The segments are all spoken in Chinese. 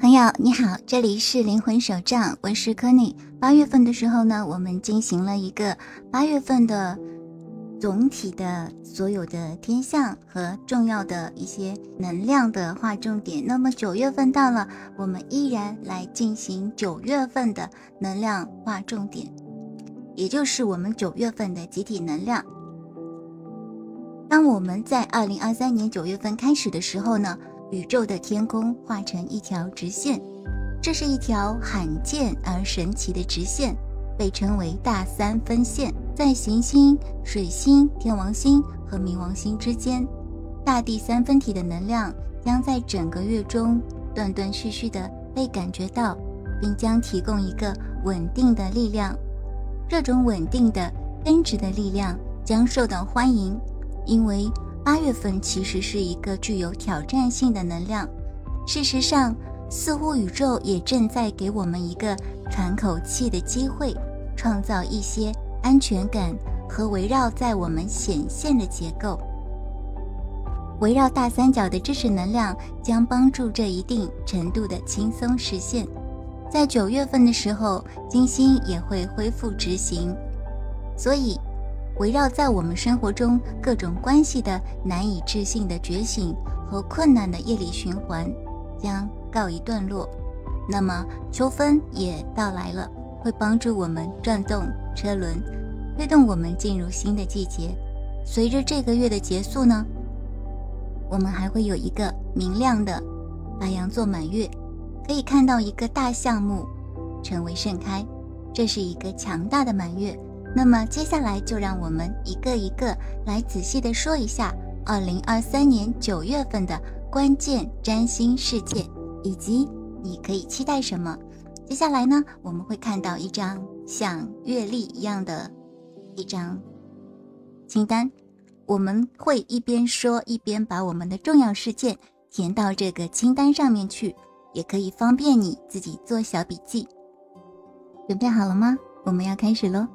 朋友你好，这里是灵魂手账，我是柯尼。八月份的时候呢，我们进行了一个八月份的总体的所有的天象和重要的一些能量的划重点。那么九月份到了，我们依然来进行九月份的能量划重点，也就是我们九月份的集体能量。当我们在二零二三年九月份开始的时候呢？宇宙的天空画成一条直线，这是一条罕见而神奇的直线，被称为大三分线。在行星、水星、天王星和冥王星之间，大地三分体的能量将在整个月中断断续续地被感觉到，并将提供一个稳定的力量。这种稳定的根植的力量将受到欢迎，因为。八月份其实是一个具有挑战性的能量。事实上，似乎宇宙也正在给我们一个喘口气的机会，创造一些安全感和围绕在我们显现的结构。围绕大三角的支持能量将帮助这一定程度的轻松实现。在九月份的时候，金星也会恢复执行，所以。围绕在我们生活中各种关系的难以置信的觉醒和困难的夜里循环将告一段落。那么秋分也到来了，会帮助我们转动车轮，推动我们进入新的季节。随着这个月的结束呢，我们还会有一个明亮的白羊座满月，可以看到一个大项目成为盛开，这是一个强大的满月。那么接下来就让我们一个一个来仔细的说一下二零二三年九月份的关键占星事件，以及你可以期待什么。接下来呢，我们会看到一张像月历一样的一张清单，我们会一边说一边把我们的重要事件填到这个清单上面去，也可以方便你自己做小笔记。准备好了吗？我们要开始喽。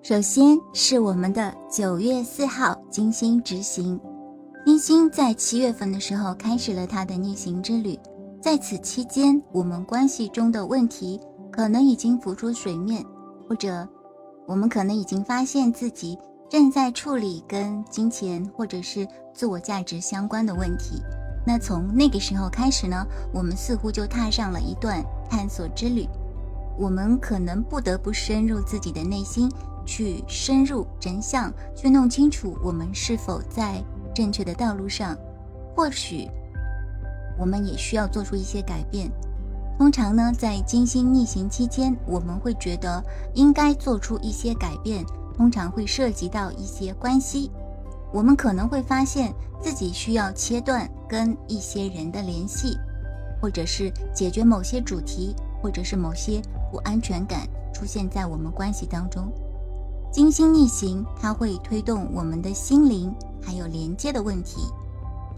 首先是我们的九月四号，金星执行。金星在七月份的时候开始了它的逆行之旅，在此期间，我们关系中的问题可能已经浮出水面，或者我们可能已经发现自己正在处理跟金钱或者是自我价值相关的问题。那从那个时候开始呢，我们似乎就踏上了一段探索之旅，我们可能不得不深入自己的内心。去深入真相，去弄清楚我们是否在正确的道路上。或许我们也需要做出一些改变。通常呢，在金星逆行期间，我们会觉得应该做出一些改变，通常会涉及到一些关系。我们可能会发现自己需要切断跟一些人的联系，或者是解决某些主题，或者是某些不安全感出现在我们关系当中。金星逆行，它会推动我们的心灵还有连接的问题，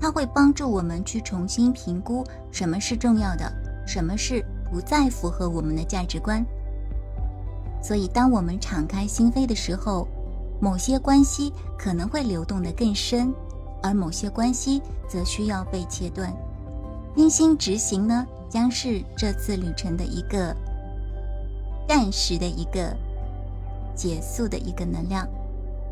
它会帮助我们去重新评估什么是重要的，什么是不再符合我们的价值观。所以，当我们敞开心扉的时候，某些关系可能会流动得更深，而某些关系则需要被切断。金星执行呢，将是这次旅程的一个暂时的一个。结束的一个能量，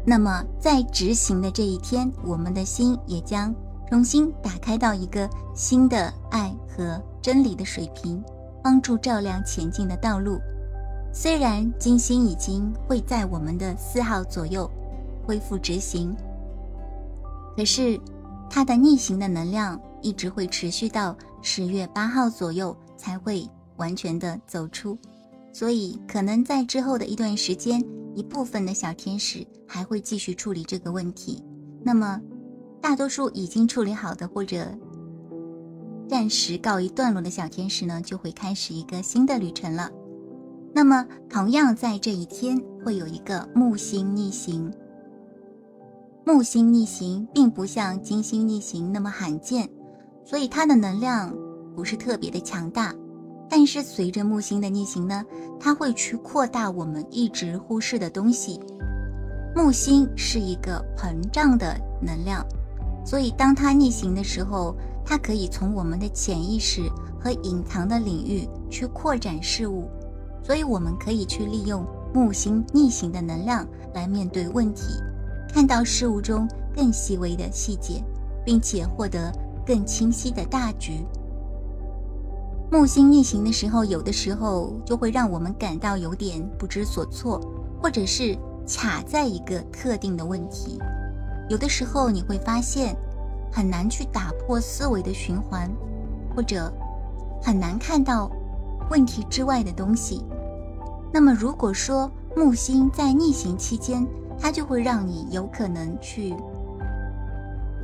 那么在执行的这一天，我们的心也将重新打开到一个新的爱和真理的水平，帮助照亮前进的道路。虽然金星已经会在我们的四号左右恢复执行，可是它的逆行的能量一直会持续到十月八号左右才会完全的走出。所以，可能在之后的一段时间，一部分的小天使还会继续处理这个问题。那么，大多数已经处理好的或者暂时告一段落的小天使呢，就会开始一个新的旅程了。那么，同样在这一天会有一个木星逆行。木星逆行并不像金星逆行那么罕见，所以它的能量不是特别的强大。但是随着木星的逆行呢，它会去扩大我们一直忽视的东西。木星是一个膨胀的能量，所以当它逆行的时候，它可以从我们的潜意识和隐藏的领域去扩展事物，所以我们可以去利用木星逆行的能量来面对问题，看到事物中更细微的细节，并且获得更清晰的大局。木星逆行的时候，有的时候就会让我们感到有点不知所措，或者是卡在一个特定的问题。有的时候你会发现。很难去打破思维的循环，或者很难看到问题之外的东西。那么，如果说木星在逆行期间，它就会让你有可能去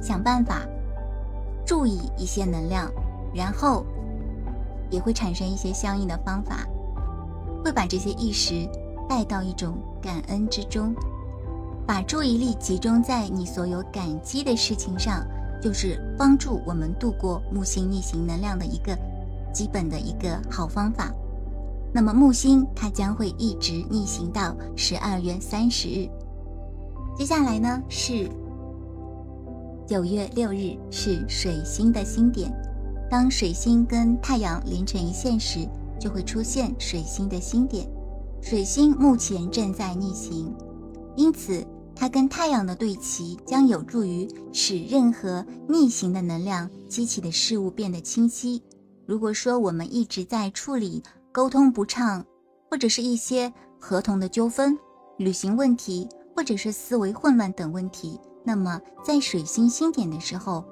想办法注意一些能量，然后也会产生一些相应的方法，会把这些意识带到一种感恩之中，把注意力集中在你所有感激的事情上。就是帮助我们度过木星逆行能量的一个基本的一个好方法。那么木星它将会一直逆行到十二月三十日。接下来呢是九月六日，是水星的星点。当水星跟太阳连成一线时，就会出现水星的星点。水星目前正在逆行，因此。它跟太阳的对齐将有助于使任何逆行的能量激起的事物变得清晰。如果说我们一直在处理沟通不畅，或者是一些合同的纠纷、旅行问题，或者是思维混乱等问题，那么在水星星点的时候，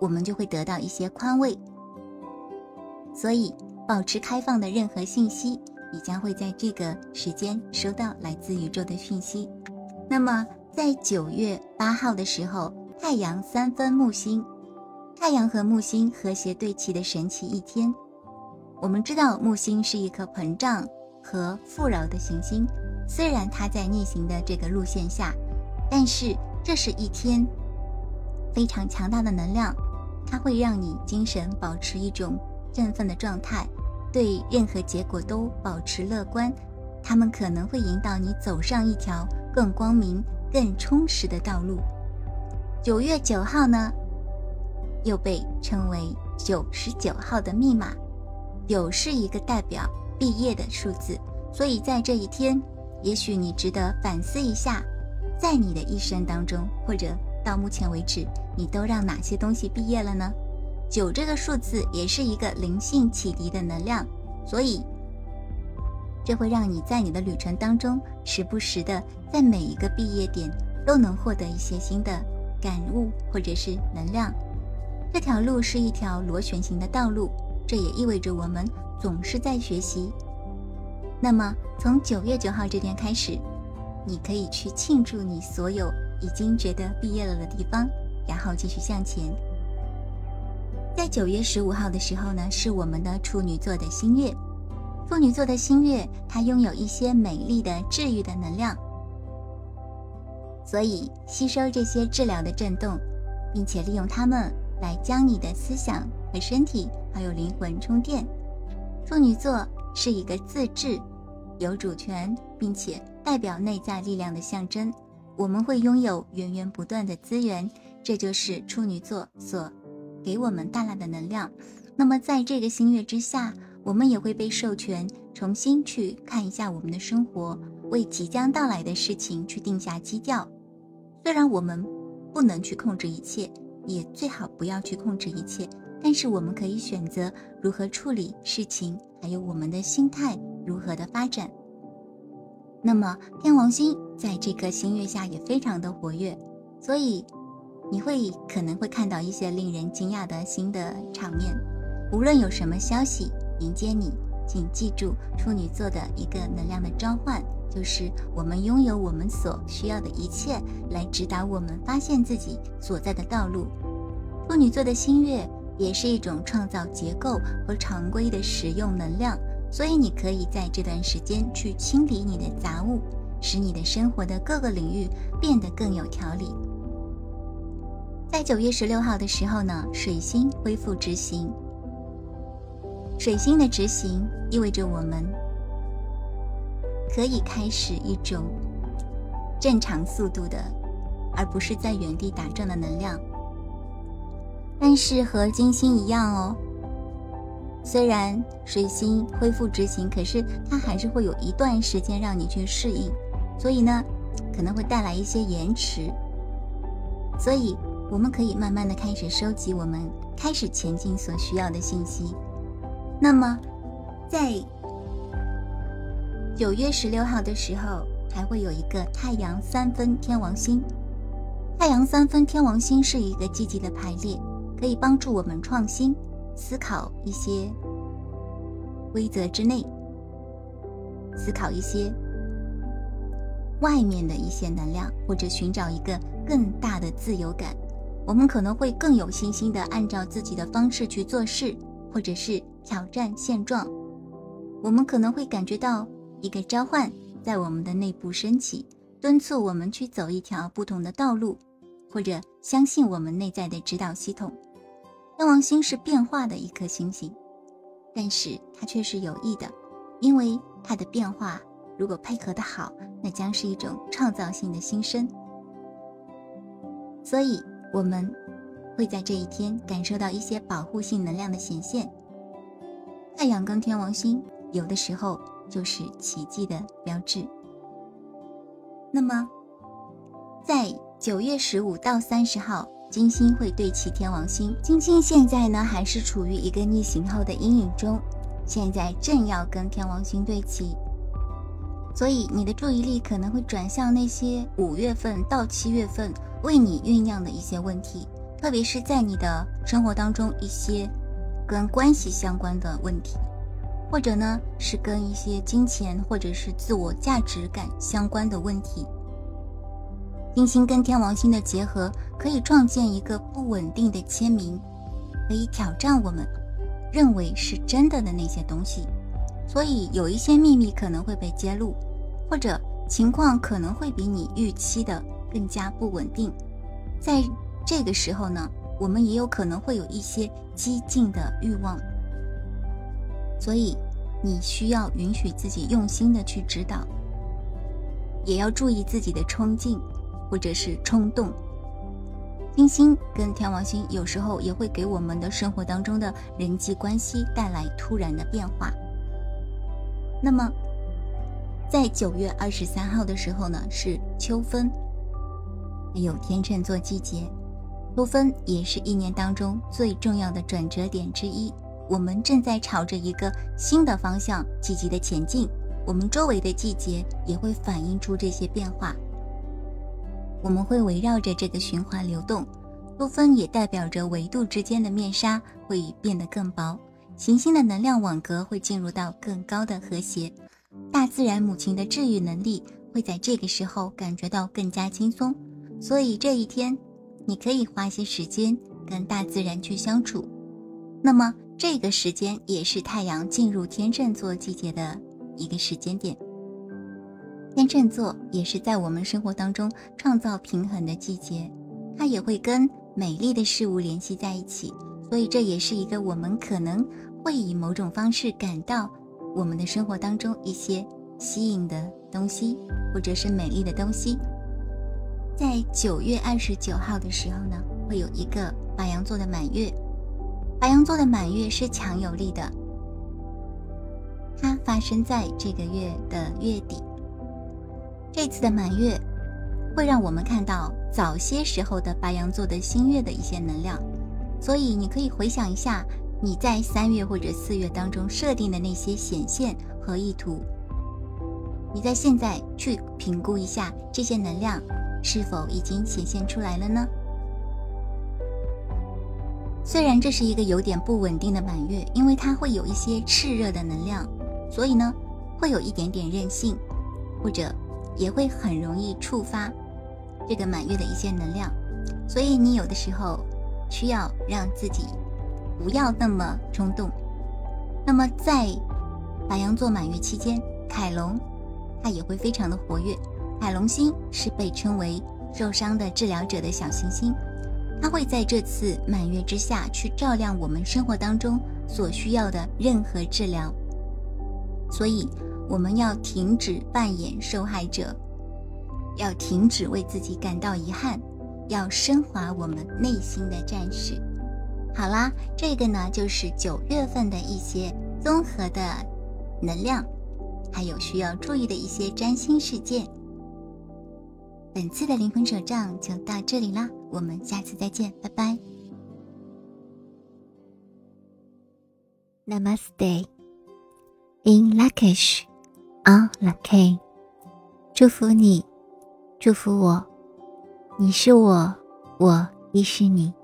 我们就会得到一些宽慰。所以，保持开放的任何信息，你将会在这个时间收到来自宇宙的讯息。那么。在九月八号的时候，太阳三分木星，太阳和木星和谐对齐的神奇一天。我们知道木星是一颗膨胀和富饶的行星，虽然它在逆行的这个路线下，但是这是一天非常强大的能量，它会让你精神保持一种振奋的状态，对任何结果都保持乐观。它们可能会引导你走上一条更光明。更充实的道路。九月九号呢，又被称为九十九号的密码。九是一个代表毕业的数字，所以在这一天，也许你值得反思一下，在你的一生当中，或者到目前为止，你都让哪些东西毕业了呢？九这个数字也是一个灵性启迪的能量，所以。这会让你在你的旅程当中，时不时的在每一个毕业点都能获得一些新的感悟或者是能量。这条路是一条螺旋形的道路，这也意味着我们总是在学习。那么从九月九号这天开始，你可以去庆祝你所有已经觉得毕业了的地方，然后继续向前。在九月十五号的时候呢，是我们的处女座的新月。处女座的新月，它拥有一些美丽的治愈的能量，所以吸收这些治疗的震动，并且利用它们来将你的思想和身体还有灵魂充电。处女座是一个自治、有主权，并且代表内在力量的象征。我们会拥有源源不断的资源，这就是处女座所给我们带来的能量。那么，在这个新月之下。我们也会被授权重新去看一下我们的生活，为即将到来的事情去定下基调。虽然我们不能去控制一切，也最好不要去控制一切，但是我们可以选择如何处理事情，还有我们的心态如何的发展。那么天王星在这颗星月下也非常的活跃，所以你会可能会看到一些令人惊讶的新的场面。无论有什么消息。迎接你，请记住处女座的一个能量的召唤，就是我们拥有我们所需要的一切，来指导我们发现自己所在的道路。处女座的新月也是一种创造结构和常规的使用能量，所以你可以在这段时间去清理你的杂物，使你的生活的各个领域变得更有条理。在九月十六号的时候呢，水星恢复执行。水星的执行意味着我们可以开始一种正常速度的，而不是在原地打转的能量。但是和金星一样哦，虽然水星恢复执行，可是它还是会有一段时间让你去适应，所以呢，可能会带来一些延迟。所以我们可以慢慢的开始收集我们开始前进所需要的信息。那么，在九月十六号的时候，还会有一个太阳三分天王星。太阳三分天王星是一个积极的排列，可以帮助我们创新，思考一些规则之内，思考一些外面的一些能量，或者寻找一个更大的自由感。我们可能会更有信心的按照自己的方式去做事，或者是挑战现状。我们可能会感觉到一个召唤在我们的内部升起。敦促我们去走一条不同的道路，或者相信我们内在的指导系统。天王星是变化的一颗星星，但是它却是有益的，因为它的变化如果配合的好，那将是一种创造性的新生。所以我们会在这一天感受到一些保护性能量的显现。太阳跟天王星有的时候就是奇迹的标志。那么，在九月十五到三十号，金星会对齐天王星。金星现在呢，还是处于一个逆行后的阴影中，现在正要跟天王星对齐，所以你的注意力可能会转向那些五月份到七月份为你酝酿的一些问题，特别是在你的生活当中一些跟关系相关的问题。或者呢，是跟一些金钱或者是自我价值感相关的问题。金星跟天王星的结合，可以创建一个不稳定的签名，可以挑战我们认为是真的的那些东西。所以有一些秘密可能会被揭露，或者情况可能会比你预期的更加不稳定。在这个时候呢，我们也有可能会有一些激进的欲望。所以，你需要允许自己用心的去指导，也要注意自己的冲劲或者是冲动。金星跟天王星有时候也会给我们的生活当中的人际关系带来突然的变化。那么，在九月二十三号的时候呢，是秋分，还有天秤座季节，秋分也是一年当中最重要的转折点之一。我们正在朝着一个新的方向积极的前进，我们周围的季节也会反映出这些变化。我们会围绕着这个循环流动，多分也代表着维度之间的面纱会变得更薄，行星的能量网格会进入到更高的和谐，大自然母亲的治愈能力会在这个时候感觉到更加轻松。所以这一天，你可以花些时间跟大自然去相处。那么。这个时间也是太阳进入天秤座季节的一个时间点。天秤座也是在我们生活当中创造平衡的季节，它也会跟美丽的事物联系在一起，所以这也是一个我们可能会以某种方式感到我们的生活当中一些吸引的东西，或者是美丽的东西。在九月二十九号的时候呢，会有一个白羊座的满月。白羊座的满月是强有力的，它发生在这个月的月底。这次的满月会让我们看到早些时候的白羊座的新月的一些能量，所以你可以回想一下你在三月或者四月当中设定的那些显现和意图，你在现在去评估一下这些能量是否已经显现出来了呢？虽然这是一个有点不稳定的满月，因为它会有一些炽热的能量，所以呢，会有一点点任性，或者也会很容易触发这个满月的一些能量，所以你有的时候需要让自己不要那么冲动。那么在白羊座满月期间，凯龙它也会非常的活跃，海龙星是被称为受伤的治疗者的小行星。它会在这次满月之下去照亮我们生活当中所需要的任何治疗，所以我们要停止扮演受害者，要停止为自己感到遗憾，要升华我们内心的战士。好啦，这个呢就是九月份的一些综合的能量，还有需要注意的一些占星事件。本次的灵魂手账就到这里啦，我们下次再见，拜拜。Namaste，In Lakish，On Lucky，祝福你，祝福我，你是我，我亦是你。